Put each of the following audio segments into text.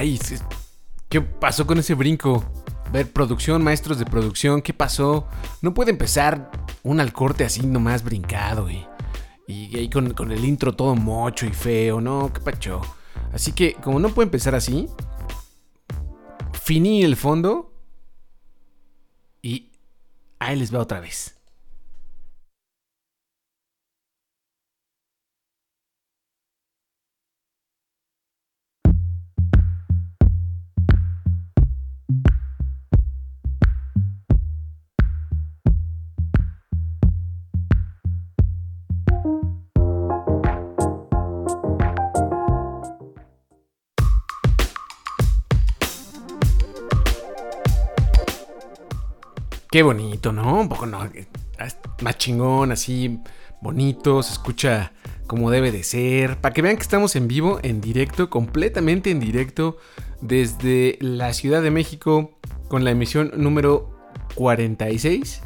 Ay, ¿qué pasó con ese brinco? ver, producción, maestros de producción, ¿qué pasó? No puede empezar un al corte así nomás brincado, y ahí con, con, el intro todo mocho y feo, ¿no? ¿Qué pacho? Así que, como no puede empezar así, finí el fondo. Y ahí les va otra vez. Qué bonito, ¿no? Un poco no. Más chingón, así bonito, se escucha como debe de ser. Para que vean que estamos en vivo, en directo, completamente en directo, desde la Ciudad de México, con la emisión número 46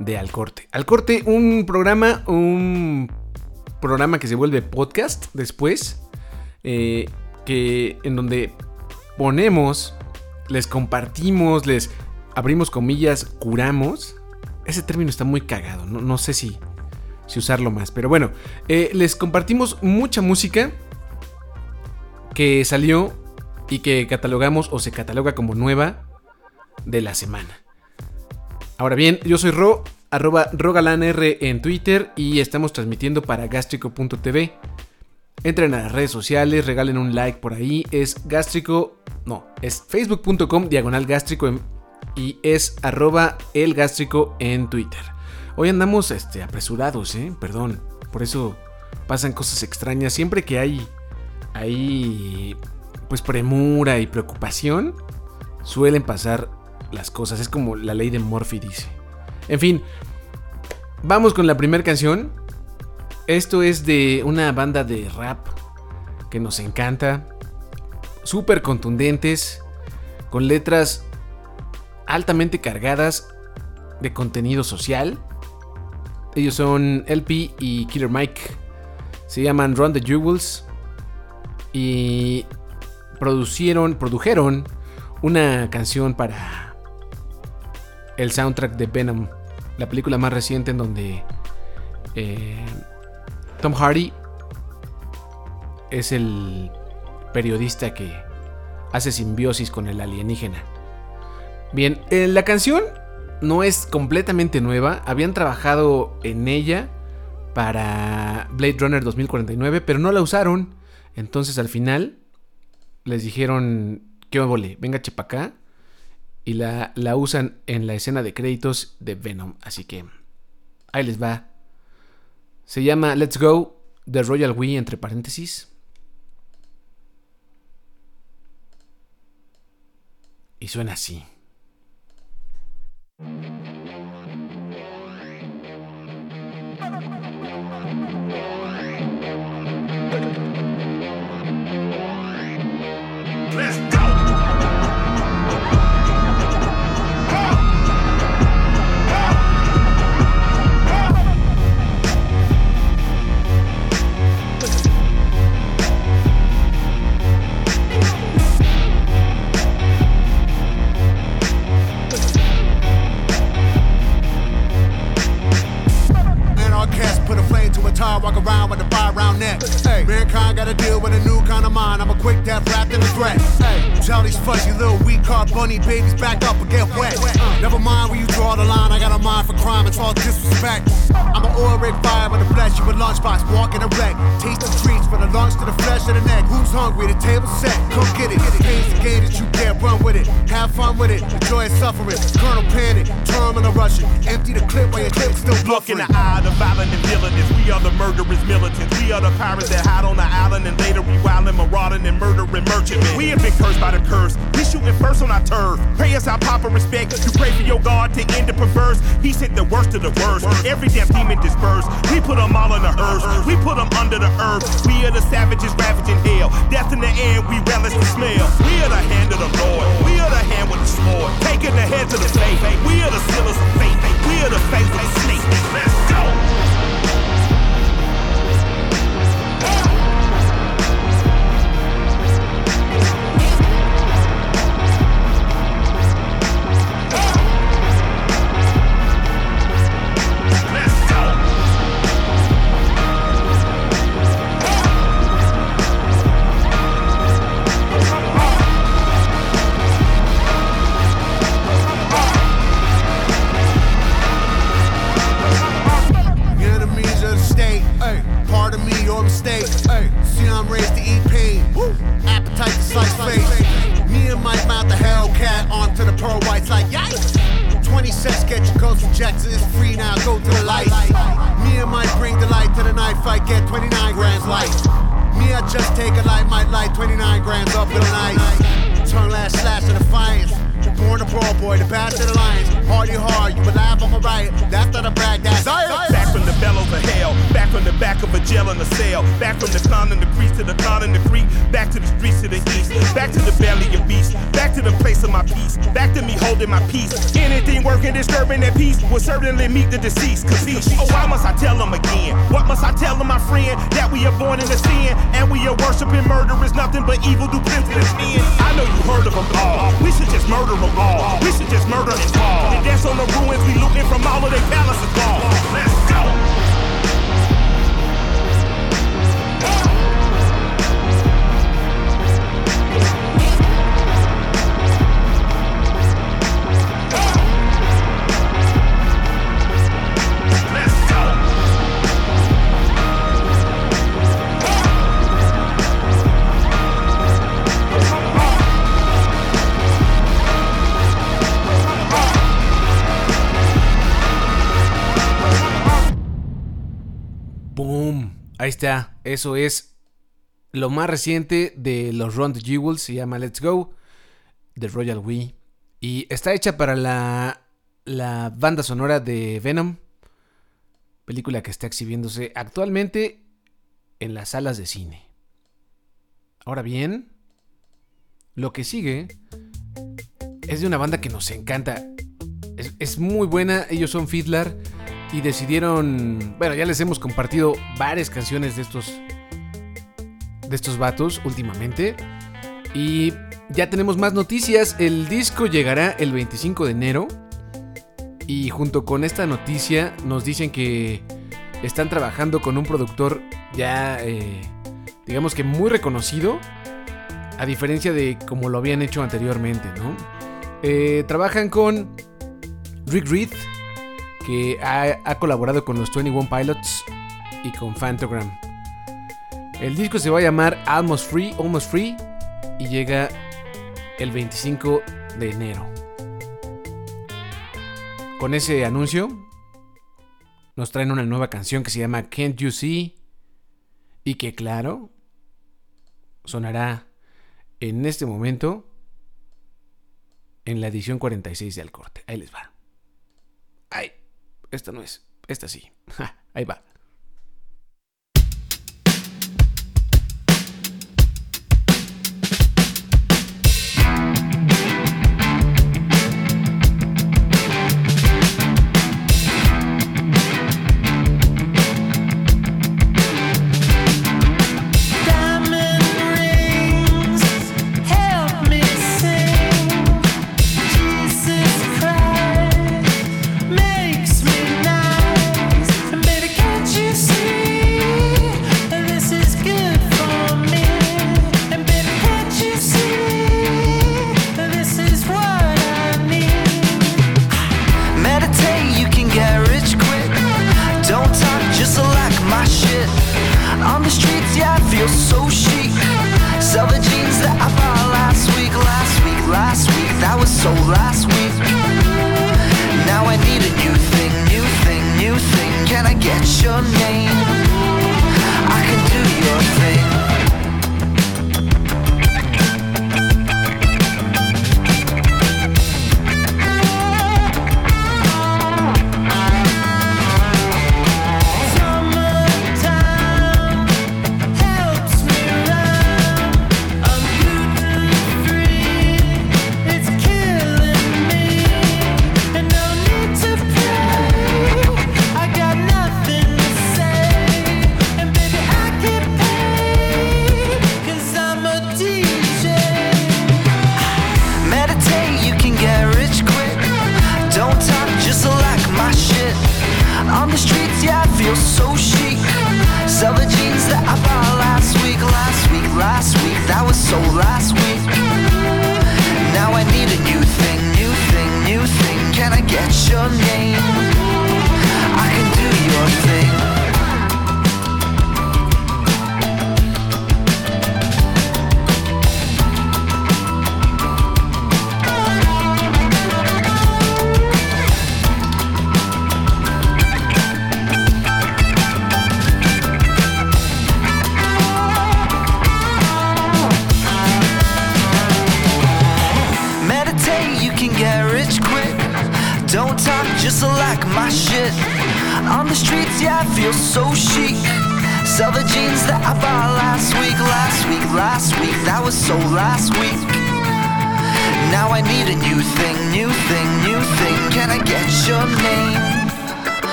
de Al Corte. Al Corte, un programa, un programa que se vuelve podcast después, eh, que en donde ponemos, les compartimos, les abrimos comillas, curamos. Ese término está muy cagado, no, sé si, si, usarlo más. Pero bueno, eh, les compartimos mucha música que salió y que catalogamos o se cataloga como nueva de la semana. Ahora bien, yo soy Ro, arroba rogalanr en Twitter y estamos transmitiendo para gastrico.tv. Entren a las redes sociales, regalen un like por ahí. Es gástrico, no, es facebook.com diagonal gástrico en y es arroba elgástrico en Twitter. Hoy andamos este, apresurados, ¿eh? Perdón, por eso pasan cosas extrañas. Siempre que hay, hay pues premura y preocupación, suelen pasar las cosas. Es como la ley de Murphy dice. En fin, vamos con la primera canción. Esto es de una banda de rap que nos encanta. Súper contundentes, con letras altamente cargadas de contenido social. Ellos son LP y Killer Mike. Se llaman Run the Jewels. Y producieron, produjeron una canción para el soundtrack de Venom, la película más reciente en donde eh, Tom Hardy es el periodista que hace simbiosis con el alienígena. Bien, eh, la canción no es completamente nueva. Habían trabajado en ella para Blade Runner 2049, pero no la usaron. Entonces al final les dijeron, ¿qué vole? Venga, chepa acá. Y la, la usan en la escena de créditos de Venom. Así que ahí les va. Se llama Let's Go The Royal We entre paréntesis. Y suena así. Walk around with a five round neck. Hey, mankind gotta deal with a new kind of mind. I'm a quick death wrapped in a threat. Tell these fuzzy little weak car bunny babies back up and get wet. Never mind where you draw the line. I got a mind for crime. It's all disrespect. I'm an oil rig fire with a bless you with lunchbox, walking a wreck. Taste the treats from the lungs to the flesh of the neck. Who's hungry? The table set. Come get it. Game's the game that you can't run with it. Have fun with it. Enjoy suffering. Colonel Panic. Terminal Russian. Empty the clip while your clip still Look in the eye of the violent and villainous. We are the murderous militants. We are the pirates that hide on the island and later we wildin', marauding and murdering merchantmen. We have been cursed by the curse. We shooting first on our turf. Pray us our proper respect. You pray for your God to end the perverse. He sent the worst of the worst. Every damn demon dispersed. We put them all in the hearse. We put them under the earth. We are the savages ravaging hell. Death in the air, we relish the smell. We are the hand of the Lord. We are the hand with the sword. Taking the heads of the faith. We are the sealers of faith. We are the face of the snake. Let's go. Hey, see, I'm raised to eat pain. Appetite to slice face. Me and Mike mouth, the Hellcat onto the pearl whites like yikes. 20 sets, get your girls from It's free now, go to the light. Me and Mike bring the light to the night fight, get 29 grams light. Me, I just take a light, might light 29 grams up in the night. Turn last slash of the defiance. Born a brawl boy, the the lions. Hardy hard, you laugh, I'm a riot. That's not a brag, that's Back from the bellows of hell, back from the back of a jail in a cell, back from the con and the crease to the con and the creek, back to the streets to the east, back to the belly of beast, back to the place of my peace, back to me holding my peace. Anything working, disturbing that peace will certainly meet the deceased. Cause he, oh, why must I tell them again? What must I tell them, my friend? That we are born in the sin and we are worshiping murder is nothing but evil duplicitous men. I know you heard of them all. We should just murder them all. We should just murder and fall. And dance on the ruins we looting from all of their palaces fall. Let's go. Ahí está. Eso es lo más reciente de los the Jewels. Se llama Let's Go. De Royal We. Y está hecha para la, la banda sonora de Venom. Película que está exhibiéndose actualmente en las salas de cine. Ahora bien, lo que sigue es de una banda que nos encanta. Es, es muy buena. Ellos son Fiddler y decidieron, bueno, ya les hemos compartido varias canciones de estos de estos vatos últimamente y ya tenemos más noticias. El disco llegará el 25 de enero y junto con esta noticia nos dicen que están trabajando con un productor ya eh, digamos que muy reconocido a diferencia de como lo habían hecho anteriormente, ¿no? Eh, trabajan con Rick Reed que ha, colaborado con los 21 Pilots y con Fantogram. El disco se va a llamar Almost Free, Almost Free y llega el 25 de enero. Con ese anuncio nos traen una nueva canción que se llama Can't You See y que claro sonará en este momento en la edición 46 de Al Corte. Ahí les va. Ay, esta no es. Esta sí. Ahí va.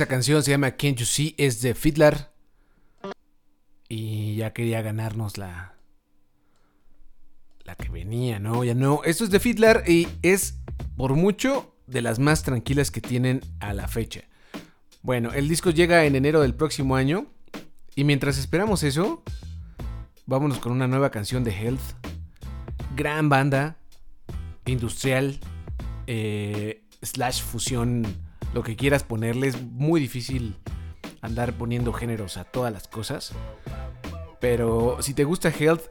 Esa canción se llama Can't You See, es de Fiddler. Y ya quería ganarnos la. La que venía, ¿no? Ya no. Esto es de Fiddler y es por mucho de las más tranquilas que tienen a la fecha. Bueno, el disco llega en enero del próximo año. Y mientras esperamos eso, vámonos con una nueva canción de Health. Gran banda, industrial, eh, slash fusión, lo que quieras ponerle. Es muy difícil andar poniendo géneros a todas las cosas. Pero si te gusta Health,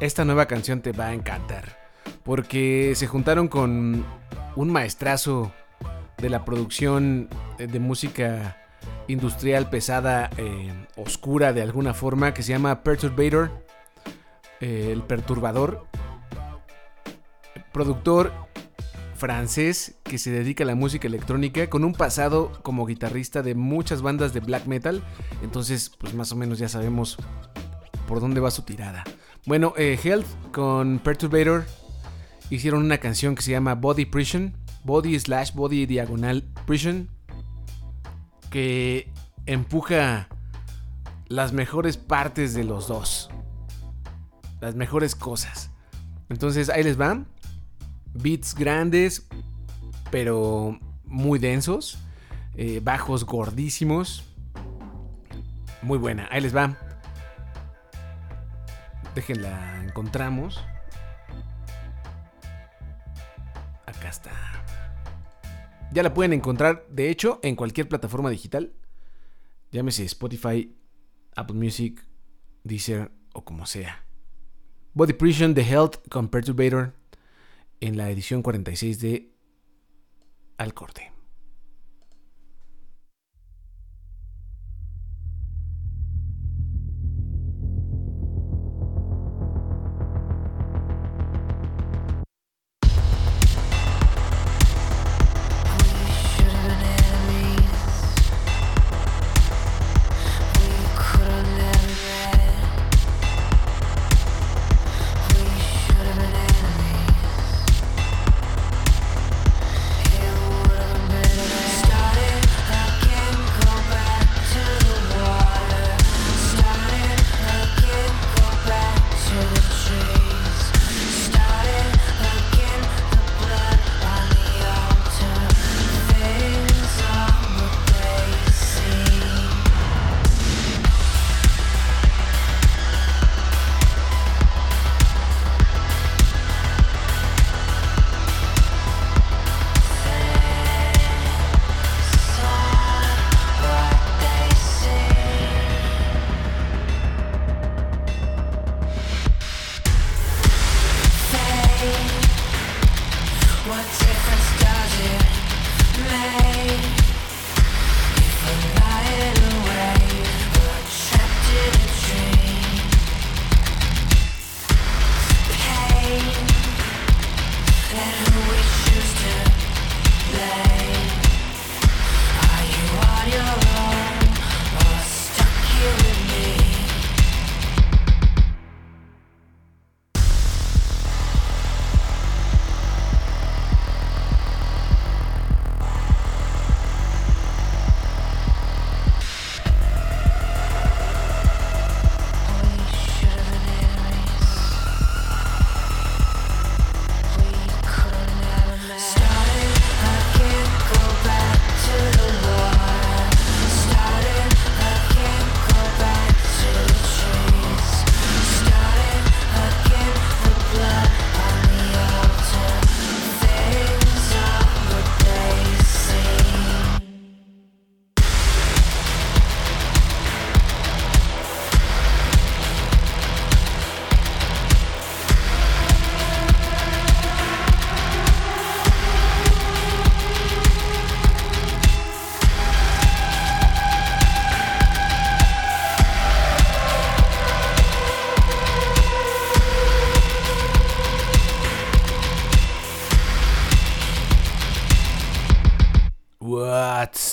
esta nueva canción te va a encantar. Porque se juntaron con un maestrazo de la producción de música industrial pesada, eh, oscura de alguna forma, que se llama Perturbator. eh, el perturbador. Productor francés que se dedica a la música electrónica con un pasado como guitarrista de muchas bandas de black metal. Entonces, pues más o menos ya sabemos por dónde va su tirada. Bueno, eh, Health con Perturbator hicieron una canción que se llama Body Prison. Body slash body diagonal prison. Que empuja las mejores partes de los dos. Las mejores cosas. Entonces ahí les van. Beats grandes, pero muy densos. eh, bajos gordísimos. Muy buena. Ahí les va. Déjenla, encontramos. Acá está. Ya la pueden encontrar, de hecho, en cualquier plataforma digital. Llámese Spotify, Apple Music, Deezer o como sea. Body Prison The Health con Perturbator en la edición 46 de Al Corte.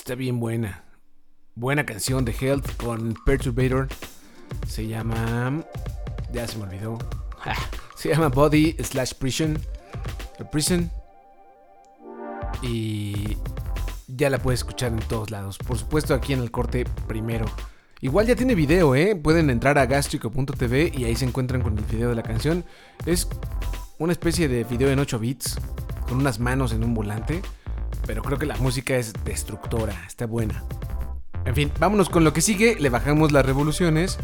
Está bien buena. Buena canción de Health con Perturbator. Se llama. Ya se me olvidó. Se llama Body slash Prison. Prison. Y ya la puedes escuchar en todos lados. Por supuesto, aquí en el corte primero. Igual ya tiene video, ¿eh? Pueden entrar a gastrico.tv y ahí se encuentran con el video de la canción. Es una especie de video en 8 bits, con unas manos en un volante. Pero creo que la música es destructora, está buena. En fin, vámonos con lo que sigue. Le bajamos las revoluciones.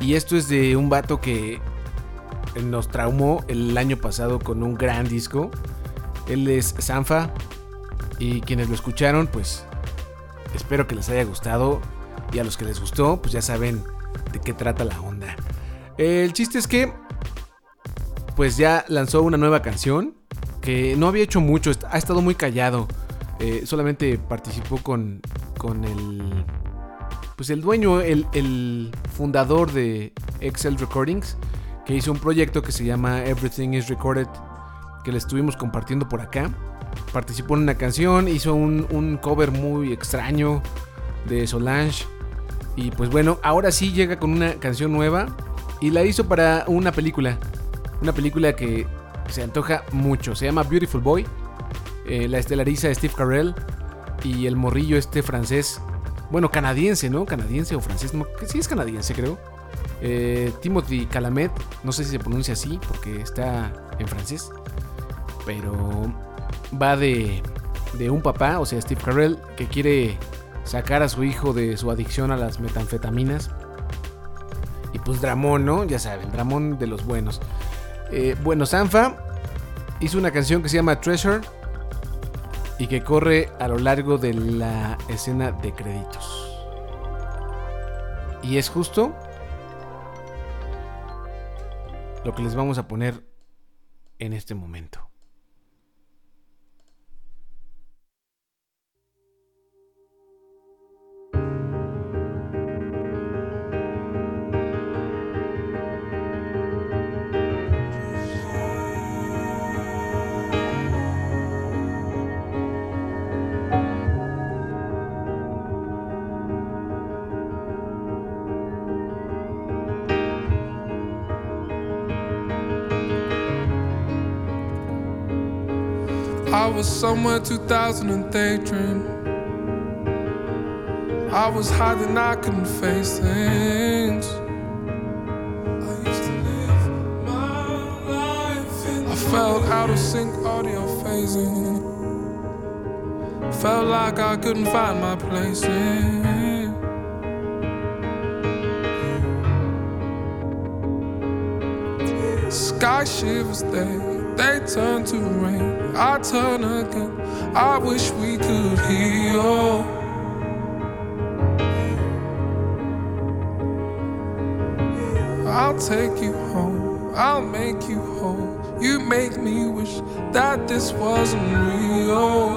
Y esto es de un vato que nos traumó el año pasado con un gran disco. Él es Sanfa. Y quienes lo escucharon, pues espero que les haya gustado. Y a los que les gustó, pues ya saben de qué trata la onda. El chiste es que, pues ya lanzó una nueva canción. Que no había hecho mucho, ha estado muy callado. Eh, solamente participó con, con el. Pues el dueño, el, el fundador de Excel Recordings, que hizo un proyecto que se llama Everything is Recorded, que le estuvimos compartiendo por acá. Participó en una canción, hizo un, un cover muy extraño de Solange. Y pues bueno, ahora sí llega con una canción nueva y la hizo para una película. Una película que se antoja mucho. Se llama Beautiful Boy. Eh, la estelariza Steve Carell y el morrillo este francés. Bueno, canadiense, ¿no? Canadiense o francés. No, sí es canadiense, creo. Eh, Timothy Calamet. No sé si se pronuncia así porque está en francés. Pero va de, de un papá, o sea, Steve Carell, que quiere sacar a su hijo de su adicción a las metanfetaminas. Y pues Dramón, ¿no? Ya saben, Dramón de los buenos. Eh, bueno, Sanfa hizo una canción que se llama Treasure y que corre a lo largo de la escena de créditos. Y es justo lo que les vamos a poner en este momento. Was somewhere 2000 and daydream. I was hiding, I couldn't face things. I used to live my life in I felt out of sync, audio phasing. Felt like I couldn't find my place in. Sky shivers, they turn to rain. I turn again. I wish we could heal. I'll take you home. I'll make you whole. You make me wish that this wasn't real.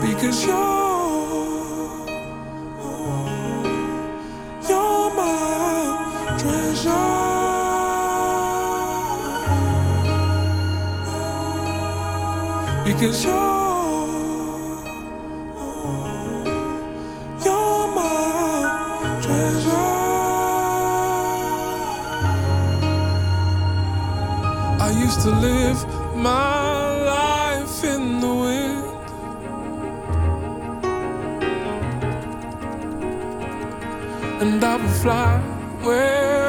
Because you're Because you're you're my treasure. I used to live my life in the wind. and I would fly wherever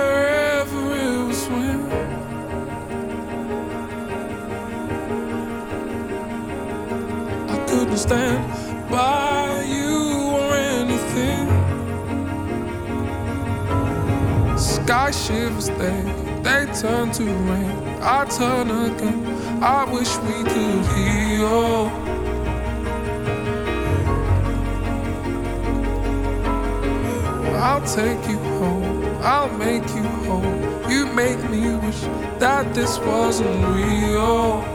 stand by you or anything. Sky shivers, they they turn to rain. I turn again. I wish we could heal. I'll take you home. I'll make you whole. You make me wish that this wasn't real.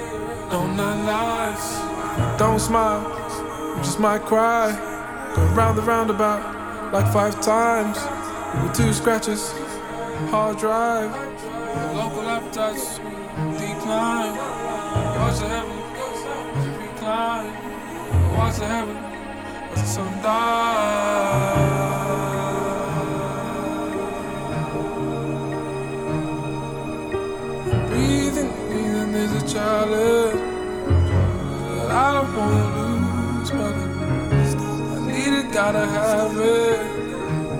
Don't smile, you just might cry. Go round the roundabout like five times with two scratches. Hard drive. Local appetites decline. Watch the heaven recline. Watch the heaven as the sun dies. Breathing, breathing is a challenge I wanna lose, but I need it, gotta have it.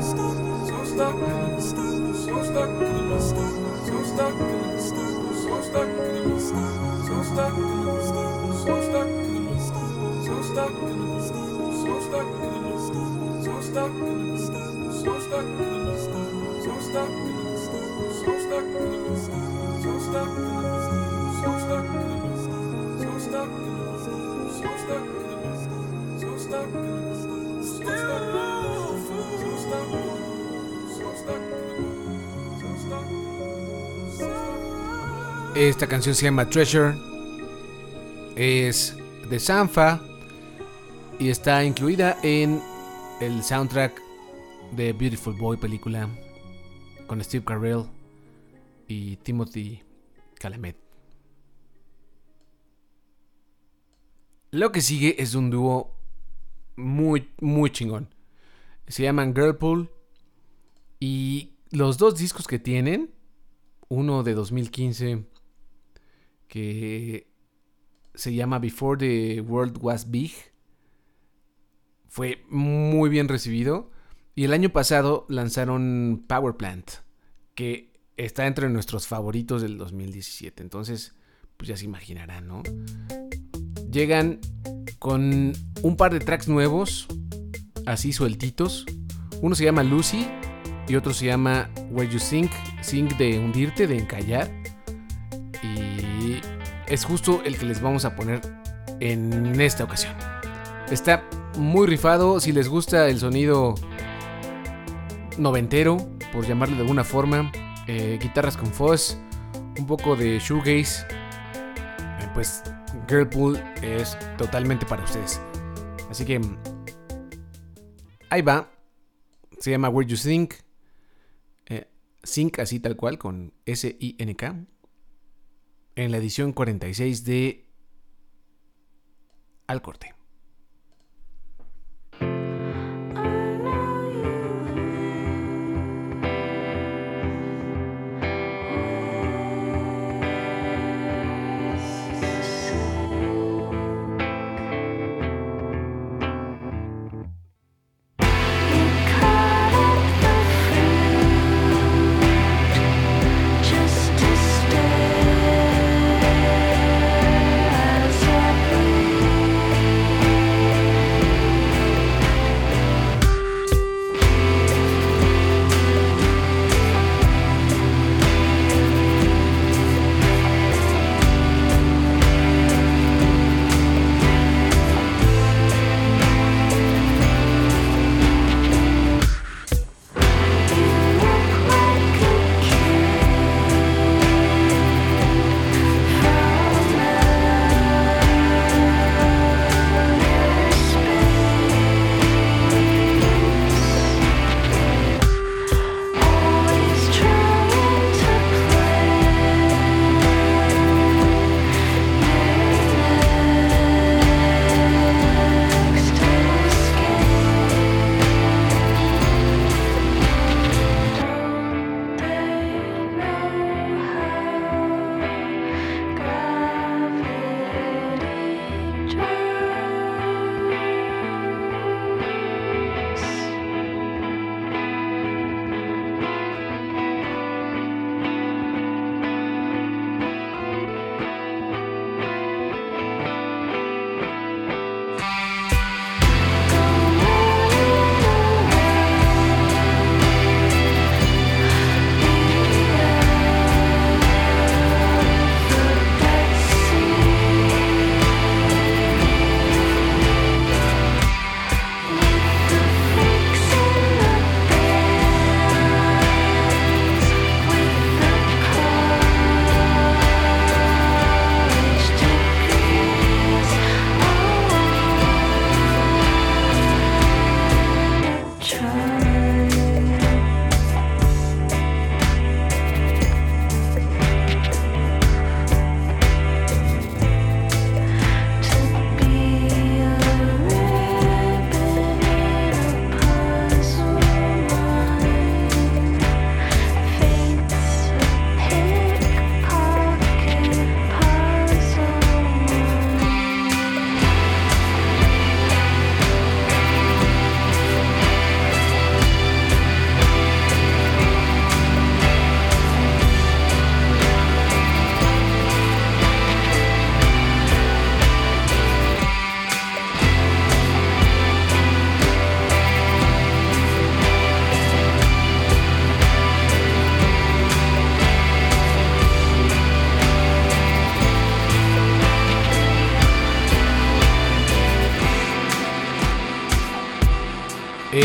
So stuck, in the stamp, so stuck, so stuck, in the stamp, so stuck, so stuck, in the stamp, so stuck, so stuck, in the stamp, so stuck, in the stun, so stuck, in the stamp, so stuck, in the stamp, so stuck, in the stamp, so stuck, in the stamp, so stuck, so stuck, Esta canción se llama Treasure. Es de Sanfa. Y está incluida en el soundtrack de Beautiful Boy película. Con Steve Carell y Timothy Chalamet. Lo que sigue es un dúo muy, muy chingón. Se llaman Girlpool. Y los dos discos que tienen, uno de 2015 que se llama Before the World Was Big, fue muy bien recibido. Y el año pasado lanzaron Power Plant, que está entre nuestros favoritos del 2017. Entonces, pues ya se imaginarán, ¿no? Llegan con un par de tracks nuevos, así sueltitos. Uno se llama Lucy y otro se llama Where You Sink, Sink de hundirte, de encallar. Y es justo el que les vamos a poner en esta ocasión. Está muy rifado, si les gusta el sonido noventero, por llamarlo de alguna forma, eh, guitarras con fuzz, un poco de shoegaze, eh, pues Girlpool es totalmente para ustedes. Así que ahí va. Se llama Where You Think. Eh, así tal cual, con S-I-N-K. En la edición 46 de Al Corte.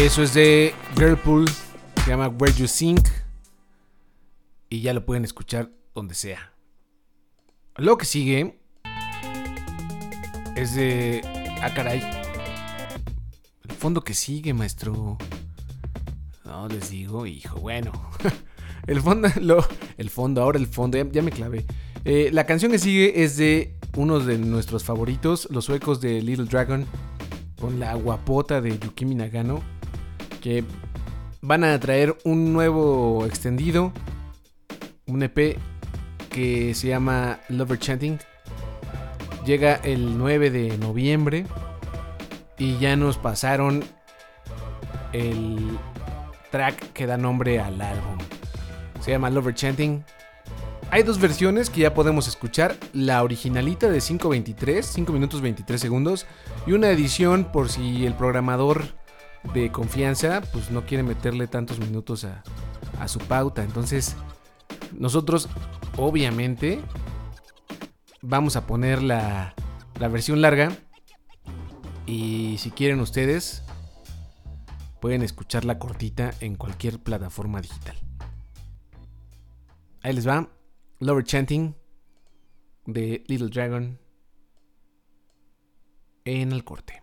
Eso es de Girlpool. Se llama Where You Sink. Y ya lo pueden escuchar donde sea. Lo que sigue es de. Ah, caray. El fondo que sigue, maestro. No les digo, hijo. Bueno. El fondo, el fondo, ahora el fondo, ya, ya me clavé. Eh, la canción que sigue es de uno de nuestros favoritos, los suecos de Little Dragon, con la guapota de Yukimi Nagano, que van a traer un nuevo extendido, un EP que se llama Lover Chanting. Llega el 9 de noviembre y ya nos pasaron el track que da nombre al álbum. Se llama Lover Chanting. Hay dos versiones que ya podemos escuchar. La originalita de 5.23, 5 minutos 23 segundos. Y una edición por si el programador de confianza pues no quiere meterle tantos minutos a, a su pauta. Entonces nosotros obviamente vamos a poner la, la versión larga. Y si quieren ustedes pueden escuchar la cortita en cualquier plataforma digital. Ahí les va. Lover Chanting de Little Dragon en el corte.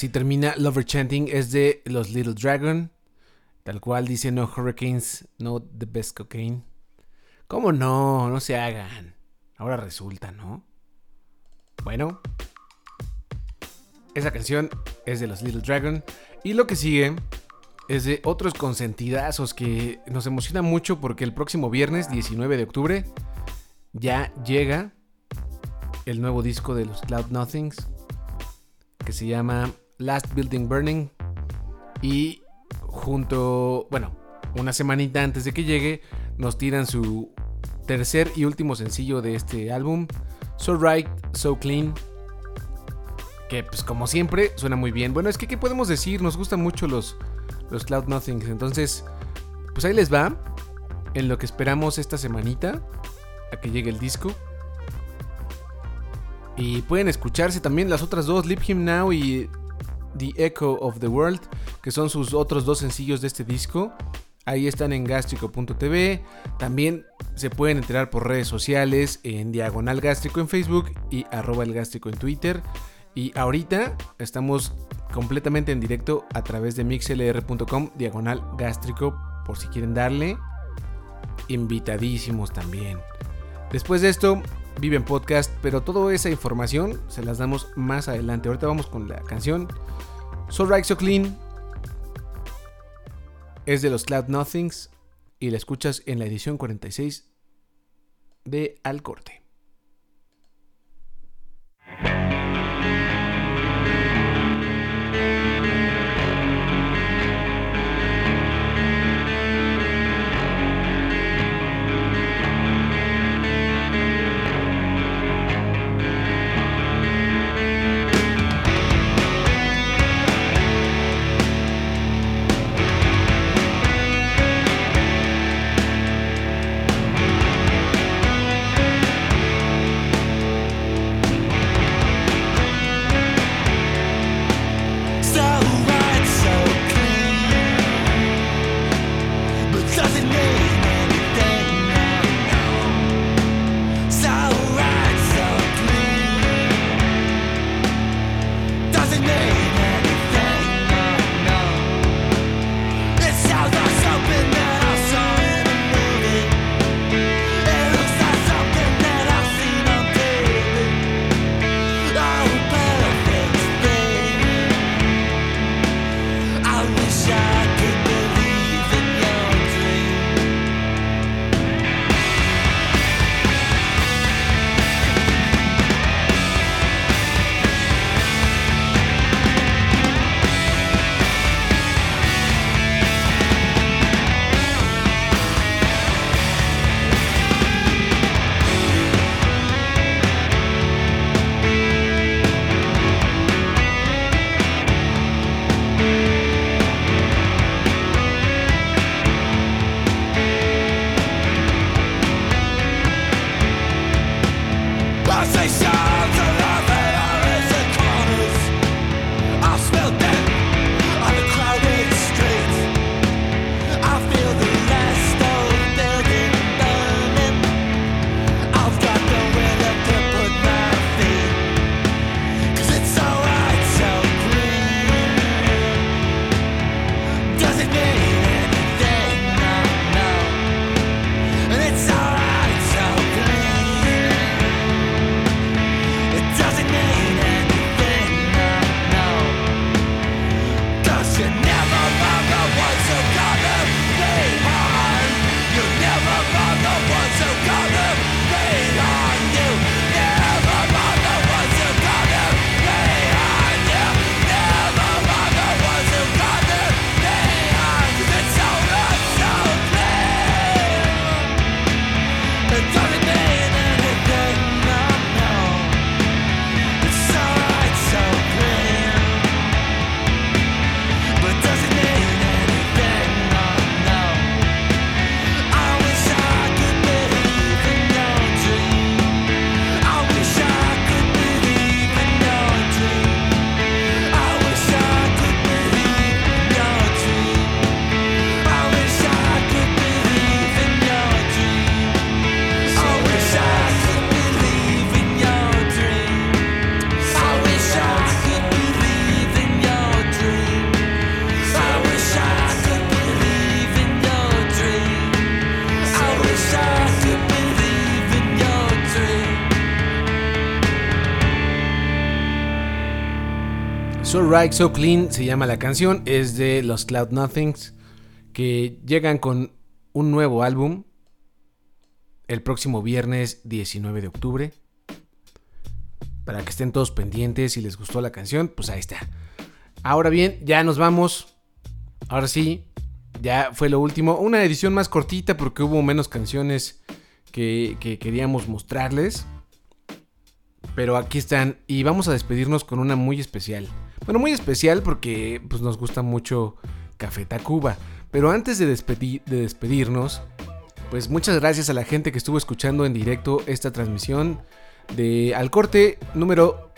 Así termina Lover Chanting, es de los Little Dragon. Tal cual dice No Hurricanes, no The Best Cocaine. ¿Cómo no? No se hagan. Ahora resulta, ¿no? Bueno. Esa canción es de los Little Dragon. Y lo que sigue es de otros consentidazos que nos emociona mucho porque el próximo viernes 19 de octubre ya llega el nuevo disco de los Cloud Nothings que se llama Last Building Burning y junto, bueno, una semanita antes de que llegue nos tiran su tercer y último sencillo de este álbum, So Right, So Clean, que pues como siempre suena muy bien. Bueno, es que ¿qué podemos decir? Nos gustan mucho los, los Cloud Nothings, entonces pues ahí les va en lo que esperamos esta semanita a que llegue el disco. Y pueden escucharse también las otras dos, Leave Him Now y The Echo of the World, que son sus otros dos sencillos de este disco. Ahí están en gastrico.tv. También se pueden enterar por redes sociales en Diagonal Gástrico en Facebook y arroba el gástrico en Twitter. Y ahorita estamos completamente en directo a través de mixlr.com Diagonal Gástrico por si quieren darle. Invitadísimos también. Después de esto, viven podcast, pero toda esa información se las damos más adelante. Ahorita vamos con la canción So Clean. Es de los Cloud Nothings y la escuchas en la edición 46 de Al Corte. Right, So Clean se llama la canción, es de los Cloud Nothings, que llegan con un nuevo álbum el próximo viernes 19 de octubre. Para que estén todos pendientes, si les gustó la canción, pues ahí está. Ahora bien, ya nos vamos. Ahora sí, ya fue lo último. Una edición más cortita porque hubo menos canciones que, que queríamos mostrarles. Pero aquí están y vamos a despedirnos con una muy especial. Bueno, muy especial porque pues, nos gusta mucho Café Tacuba. Pero antes de, despedi- de despedirnos, pues muchas gracias a la gente que estuvo escuchando en directo esta transmisión de Al Corte número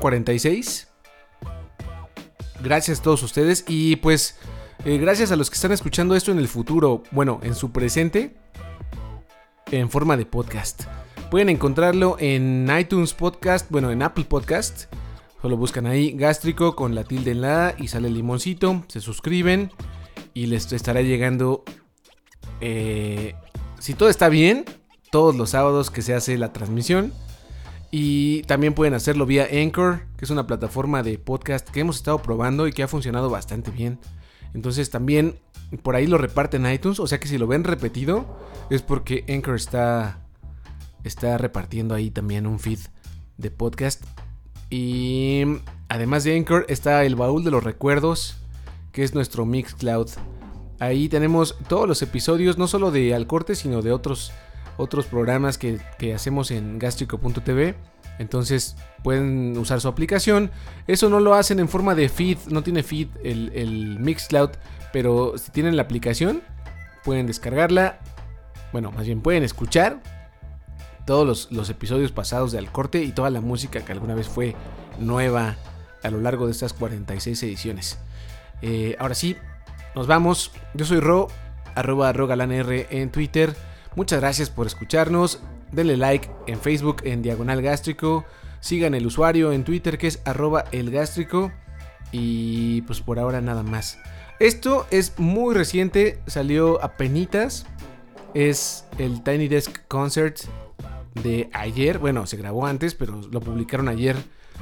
046. Gracias a todos ustedes y pues eh, gracias a los que están escuchando esto en el futuro, bueno, en su presente, en forma de podcast. Pueden encontrarlo en iTunes Podcast, bueno, en Apple Podcast. Solo buscan ahí gástrico con la tilde en la A y sale el limoncito. Se suscriben y les estará llegando, eh, si todo está bien, todos los sábados que se hace la transmisión. Y también pueden hacerlo vía Anchor, que es una plataforma de podcast que hemos estado probando y que ha funcionado bastante bien. Entonces también por ahí lo reparten en iTunes, o sea que si lo ven repetido es porque Anchor está está repartiendo ahí también un feed de podcast. Y además de Anchor está el baúl de los recuerdos, que es nuestro Mixcloud. Ahí tenemos todos los episodios, no solo de Al Corte, sino de otros, otros programas que, que hacemos en gastrico.tv. Entonces pueden usar su aplicación. Eso no lo hacen en forma de feed, no tiene feed el, el Mixcloud, pero si tienen la aplicación, pueden descargarla. Bueno, más bien pueden escuchar todos los, episodios pasados de Al Corte y toda la música que alguna vez fue nueva a lo largo de estas 46 ediciones. Eh, ahora sí, nos vamos. Yo soy Ro, arroba rogalanr en Twitter. Muchas gracias por escucharnos. Denle like en Facebook en Diagonal Gástrico. Sigan el usuario en Twitter que es arroba el gástrico. Y pues por ahora nada más. Esto es muy reciente, salió a penitas. Es el Tiny Desk Concert de ayer. Bueno, se grabó antes, pero lo publicaron ayer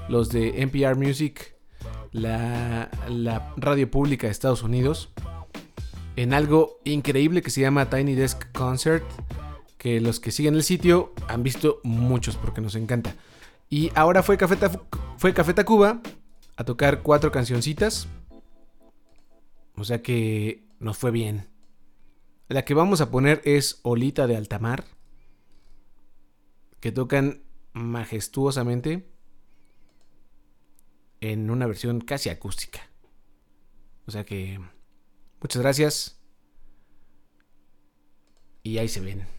los de NPR Music, la, radio pública de Estados Unidos, en algo increíble que se llama Tiny Desk Concert, que los que siguen el sitio han visto muchos porque nos encanta. Y ahora fue Café, Ta- fue Café Tacuba a tocar cuatro cancioncitas. O sea que nos fue bien. La que vamos a poner es Olita de Altamar que tocan majestuosamente en una versión casi acústica. O sea que muchas gracias. Y ahí se ven.